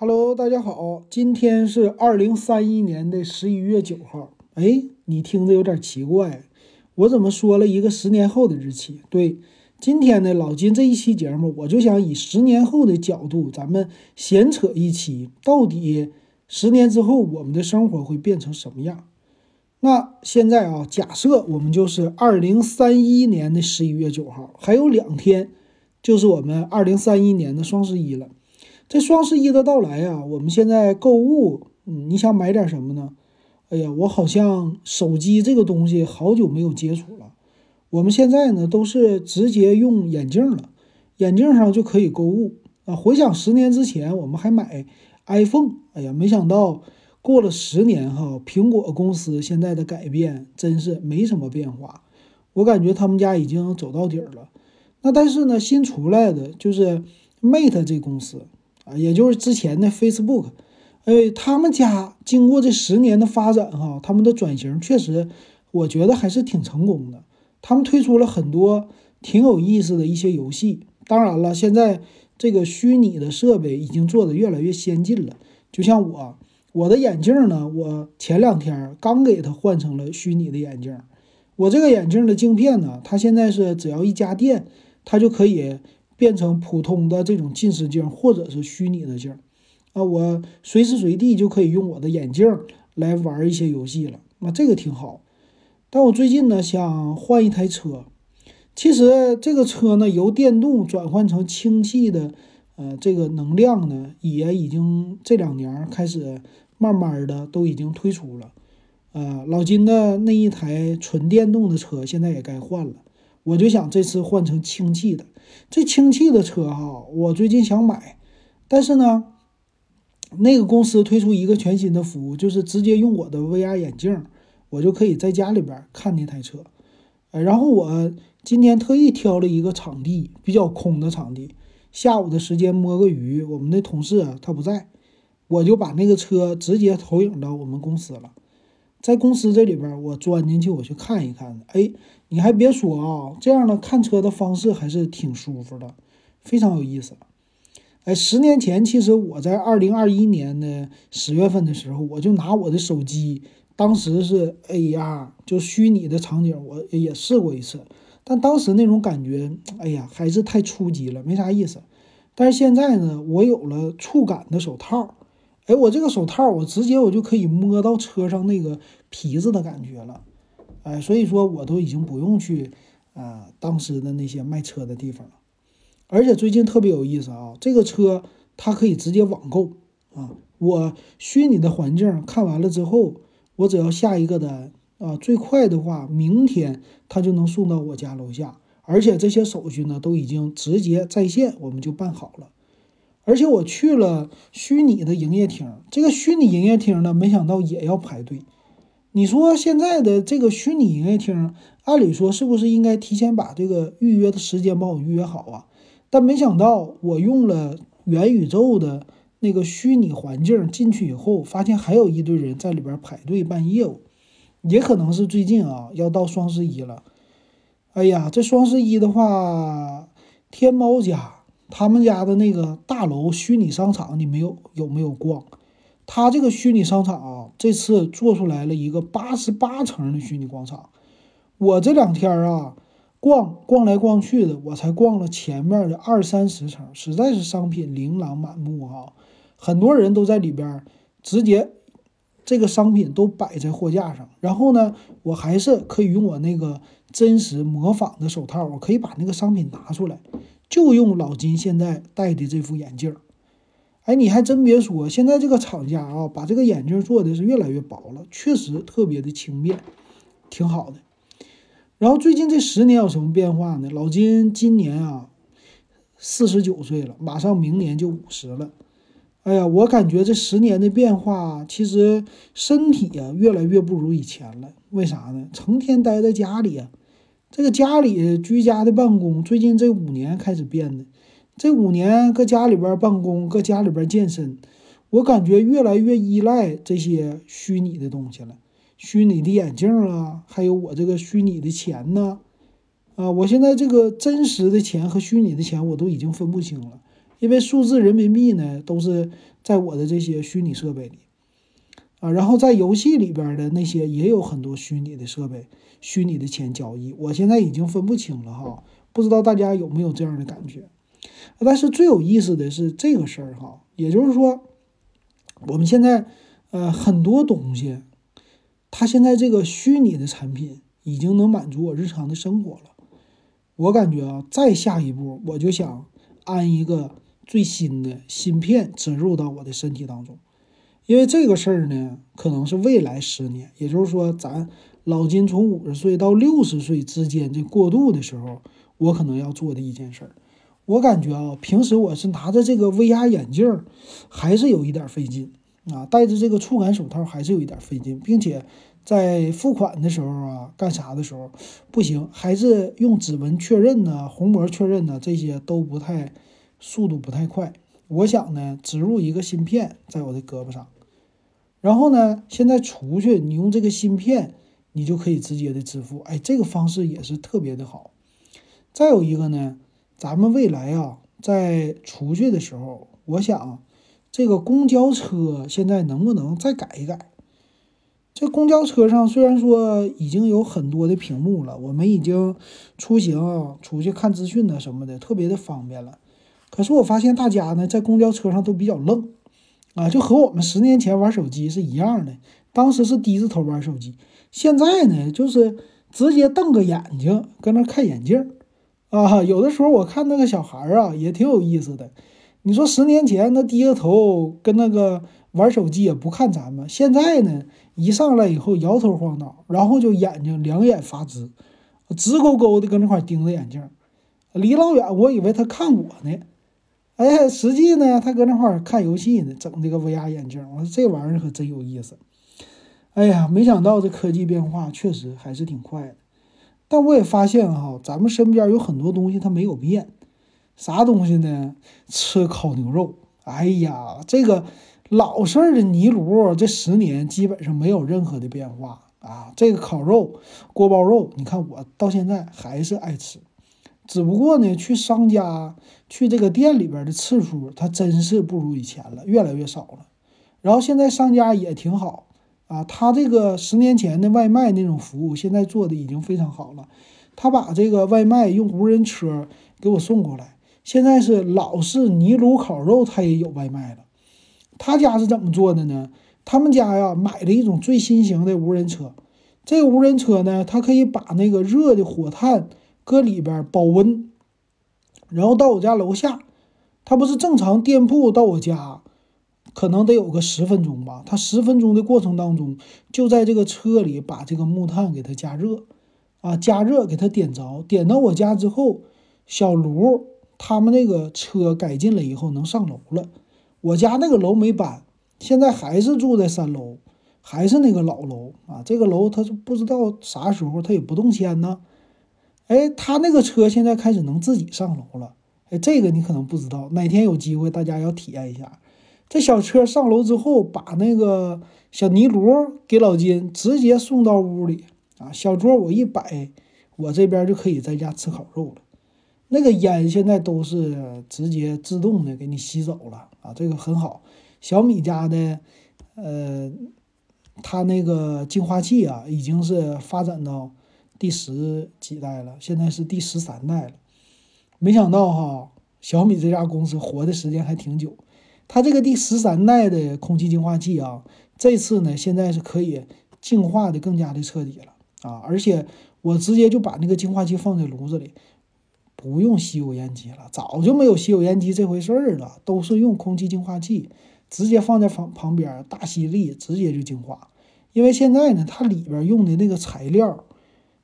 Hello，大家好，今天是二零三一年的十一月九号。哎，你听着有点奇怪，我怎么说了一个十年后的日期？对，今天呢，老金这一期节目，我就想以十年后的角度，咱们闲扯一期，到底十年之后我们的生活会变成什么样？那现在啊，假设我们就是二零三一年的十一月九号，还有两天，就是我们二零三一年的双十一了。这双十一的到来呀，我们现在购物，嗯，你想买点什么呢？哎呀，我好像手机这个东西好久没有接触了。我们现在呢都是直接用眼镜了，眼镜上就可以购物啊。回想十年之前，我们还买 iPhone，哎呀，没想到过了十年哈，苹果公司现在的改变真是没什么变化。我感觉他们家已经走到底儿了。那但是呢，新出来的就是 Mate 这公司。也就是之前的 Facebook，哎，他们家经过这十年的发展，哈，他们的转型确实，我觉得还是挺成功的。他们推出了很多挺有意思的一些游戏。当然了，现在这个虚拟的设备已经做得越来越先进了。就像我，我的眼镜呢，我前两天刚给它换成了虚拟的眼镜。我这个眼镜的镜片呢，它现在是只要一加电，它就可以。变成普通的这种近视镜，或者是虚拟的镜，啊，我随时随地就可以用我的眼镜来玩一些游戏了，那这个挺好。但我最近呢想换一台车，其实这个车呢由电动转换成氢气的，呃，这个能量呢也已经这两年开始慢慢的都已经推出了，呃，老金的那一台纯电动的车现在也该换了。我就想这次换成氢气的，这氢气的车哈，我最近想买，但是呢，那个公司推出一个全新的服务，就是直接用我的 VR 眼镜，我就可以在家里边看那台车。呃，然后我今天特意挑了一个场地比较空的场地，下午的时间摸个鱼，我们的同事啊他不在，我就把那个车直接投影到我们公司了。在公司这里边，我钻进去，我去看一看。哎，你还别说啊，这样的看车的方式还是挺舒服的，非常有意思。哎，十年前，其实我在二零二一年的十月份的时候，我就拿我的手机，当时是 AR，就虚拟的场景，我也试过一次。但当时那种感觉，哎呀，还是太初级了，没啥意思。但是现在呢，我有了触感的手套。哎，我这个手套，我直接我就可以摸到车上那个皮子的感觉了，哎，所以说我都已经不用去啊当时的那些卖车的地方了。而且最近特别有意思啊，这个车它可以直接网购啊，我虚拟的环境看完了之后，我只要下一个单啊，最快的话明天它就能送到我家楼下，而且这些手续呢都已经直接在线，我们就办好了。而且我去了虚拟的营业厅，这个虚拟营业厅呢，没想到也要排队。你说现在的这个虚拟营业厅，按理说是不是应该提前把这个预约的时间帮我预约好啊？但没想到我用了元宇宙的那个虚拟环境进去以后，发现还有一堆人在里边排队办业务。也可能是最近啊要到双十一了。哎呀，这双十一的话，天猫家。他们家的那个大楼虚拟商场，你没有有没有逛？他这个虚拟商场啊，这次做出来了一个八十八层的虚拟广场。我这两天啊，逛逛来逛去的，我才逛了前面的二三十层，实在是商品琳琅满目啊！很多人都在里边直接这个商品都摆在货架上，然后呢，我还是可以用我那个真实模仿的手套，我可以把那个商品拿出来。就用老金现在戴的这副眼镜儿哎，你还真别说，现在这个厂家啊，把这个眼镜做的是越来越薄了，确实特别的轻便，挺好的。然后最近这十年有什么变化呢？老金今年啊四十九岁了，马上明年就五十了。哎呀，我感觉这十年的变化，其实身体啊越来越不如以前了。为啥呢？成天待在家里啊。这个家里居家的办公，最近这五年开始变的。这五年搁家里边办公，搁家里边健身，我感觉越来越依赖这些虚拟的东西了。虚拟的眼镜啊，还有我这个虚拟的钱呢。啊，我现在这个真实的钱和虚拟的钱我都已经分不清了，因为数字人民币呢都是在我的这些虚拟设备里啊，然后在游戏里边的那些也有很多虚拟的设备、虚拟的钱交易，我现在已经分不清了哈，不知道大家有没有这样的感觉？但是最有意思的是这个事儿哈，也就是说，我们现在呃很多东西，它现在这个虚拟的产品已经能满足我日常的生活了。我感觉啊，再下一步，我就想安一个最新的芯片植入到我的身体当中，因为这个事儿呢，可能是未来十年，也就是说，咱老金从五十岁到六十岁之间这过渡的时候，我可能要做的一件事儿。我感觉啊，平时我是拿着这个 VR 眼镜儿，还是有一点费劲啊，戴着这个触感手套还是有一点费劲，并且在付款的时候啊，干啥的时候不行，还是用指纹确认呢、虹膜确认呢，这些都不太速度不太快。我想呢，植入一个芯片在我的胳膊上，然后呢，现在出去你用这个芯片，你就可以直接的支付，哎，这个方式也是特别的好。再有一个呢。咱们未来啊，在出去的时候，我想，这个公交车现在能不能再改一改？这公交车上虽然说已经有很多的屏幕了，我们已经出行出去看资讯呢什么的，特别的方便了。可是我发现大家呢，在公交车上都比较愣啊，就和我们十年前玩手机是一样的。当时是低着头玩手机，现在呢，就是直接瞪个眼睛，搁那看眼镜。啊，有的时候我看那个小孩儿啊，也挺有意思的。你说十年前那低着头跟那个玩手机也不看咱们，现在呢，一上来以后摇头晃脑，然后就眼睛两眼发直，直勾勾的跟那块盯着眼镜，离老远我以为他看我呢，哎，实际呢他搁那块看游戏呢，整这个 VR 眼镜。我说这玩意儿可真有意思。哎呀，没想到这科技变化确实还是挺快的。但我也发现哈，咱们身边有很多东西它没有变，啥东西呢？吃烤牛肉，哎呀，这个老式的泥炉，这十年基本上没有任何的变化啊。这个烤肉、锅包肉，你看我到现在还是爱吃，只不过呢，去商家、去这个店里边的次数，它真是不如以前了，越来越少了。然后现在商家也挺好。啊，他这个十年前的外卖那种服务，现在做的已经非常好了。他把这个外卖用无人车给我送过来，现在是老式泥炉烤肉，他也有外卖了。他家是怎么做的呢？他们家呀买了一种最新型的无人车，这个无人车呢，它可以把那个热的火炭搁里边保温，然后到我家楼下，它不是正常店铺到我家。可能得有个十分钟吧，他十分钟的过程当中，就在这个车里把这个木炭给它加热，啊，加热给它点着，点到我家之后，小炉他们那个车改进了以后能上楼了。我家那个楼没搬，现在还是住在三楼，还是那个老楼啊。这个楼他是不知道啥时候他也不动迁呢。哎，他那个车现在开始能自己上楼了。哎，这个你可能不知道，哪天有机会大家要体验一下。这小车上楼之后，把那个小泥炉给老金直接送到屋里啊，小桌我一摆，我这边就可以在家吃烤肉了。那个烟现在都是直接自动的给你吸走了啊，这个很好。小米家的，呃，它那个净化器啊，已经是发展到第十几代了，现在是第十三代了。没想到哈，小米这家公司活的时间还挺久。它这个第十三代的空气净化器啊，这次呢，现在是可以净化的更加的彻底了啊！而且我直接就把那个净化器放在炉子里，不用吸油烟机了，早就没有吸油烟机这回事儿了，都是用空气净化器，直接放在旁旁边，大吸力直接就净化。因为现在呢，它里边用的那个材料，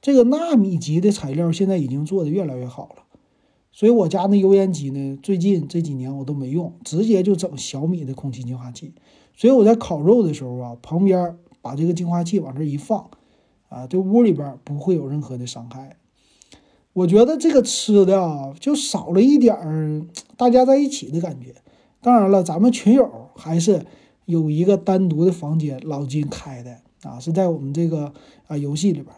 这个纳米级的材料，现在已经做的越来越好了。所以我家那油烟机呢，最近这几年我都没用，直接就整小米的空气净化器。所以我在烤肉的时候啊，旁边把这个净化器往这一放，啊，这屋里边不会有任何的伤害。我觉得这个吃的啊，就少了一点儿大家在一起的感觉。当然了，咱们群友还是有一个单独的房间，老金开的啊，是在我们这个啊游戏里边。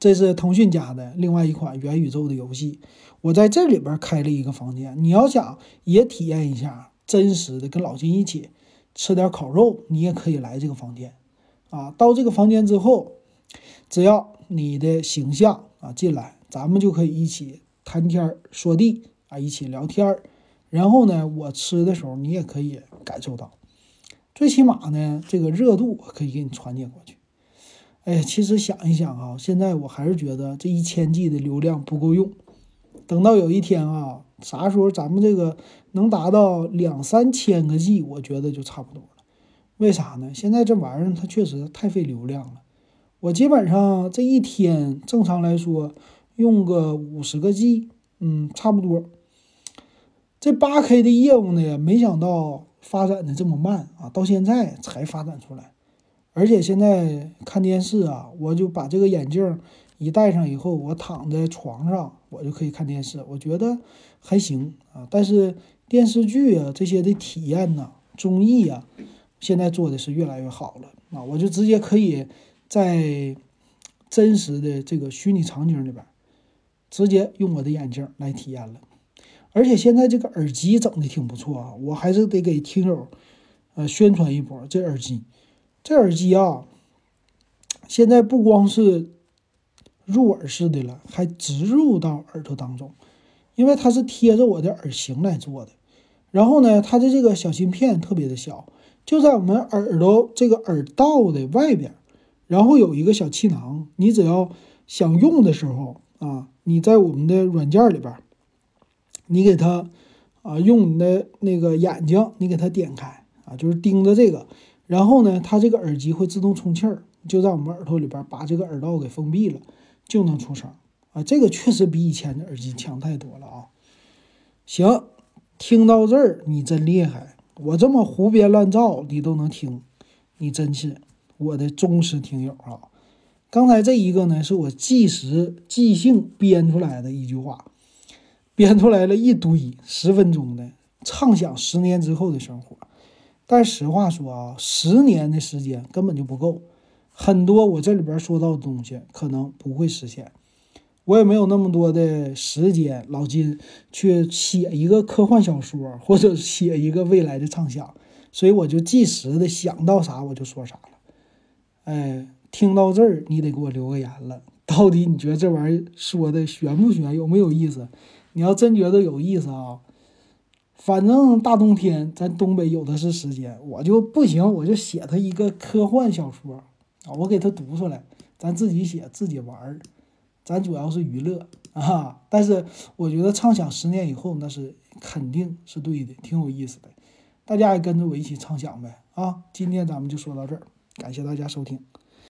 这是腾讯家的另外一款元宇宙的游戏，我在这里边开了一个房间。你要想也体验一下真实的跟老金一起吃点烤肉，你也可以来这个房间啊。到这个房间之后，只要你的形象啊进来，咱们就可以一起谈天说地啊，一起聊天。然后呢，我吃的时候你也可以感受到，最起码呢，这个热度可以给你传递过去。哎，其实想一想啊，现在我还是觉得这一千 G 的流量不够用。等到有一天啊，啥时候咱们这个能达到两三千个 G，我觉得就差不多了。为啥呢？现在这玩意儿它确实太费流量了。我基本上这一天正常来说用个五十个 G，嗯，差不多。这八 K 的业务呢，没想到发展的这么慢啊，到现在才发展出来。而且现在看电视啊，我就把这个眼镜一戴上以后，我躺在床上，我就可以看电视，我觉得还行啊。但是电视剧啊这些的体验呢，综艺啊，现在做的是越来越好了啊，我就直接可以在真实的这个虚拟场景里边，直接用我的眼镜来体验了。而且现在这个耳机整的挺不错啊，我还是得给听友呃宣传一波这耳机。这耳机啊，现在不光是入耳式的了，还植入到耳朵当中，因为它是贴着我的耳型来做的。然后呢，它的这个小芯片特别的小，就在我们耳朵这个耳道的外边，然后有一个小气囊，你只要想用的时候啊，你在我们的软件里边，你给它啊，用你的那个眼睛，你给它点开啊，就是盯着这个。然后呢，它这个耳机会自动充气儿，就在我们耳朵里边把这个耳道给封闭了，就能出声啊。这个确实比以前的耳机强太多了啊。行，听到这儿你真厉害，我这么胡编乱造你都能听，你真是我的忠实听友啊。刚才这一个呢，是我即时即兴编出来的一句话，编出来了一堆十分钟的畅想十年之后的生活。但实话说啊，十年的时间根本就不够，很多我这里边说到的东西可能不会实现，我也没有那么多的时间，老金去写一个科幻小说或者写一个未来的畅想，所以我就即时的想到啥我就说啥了。哎，听到这儿你得给我留个言了，到底你觉得这玩意儿说的悬不悬，有没有意思？你要真觉得有意思啊。反正大冬天咱东北有的是时间，我就不行，我就写他一个科幻小说啊，我给他读出来，咱自己写自己玩儿，咱主要是娱乐啊。但是我觉得畅想十年以后那是肯定是对的，挺有意思的，大家也跟着我一起畅想呗啊。今天咱们就说到这儿，感谢大家收听。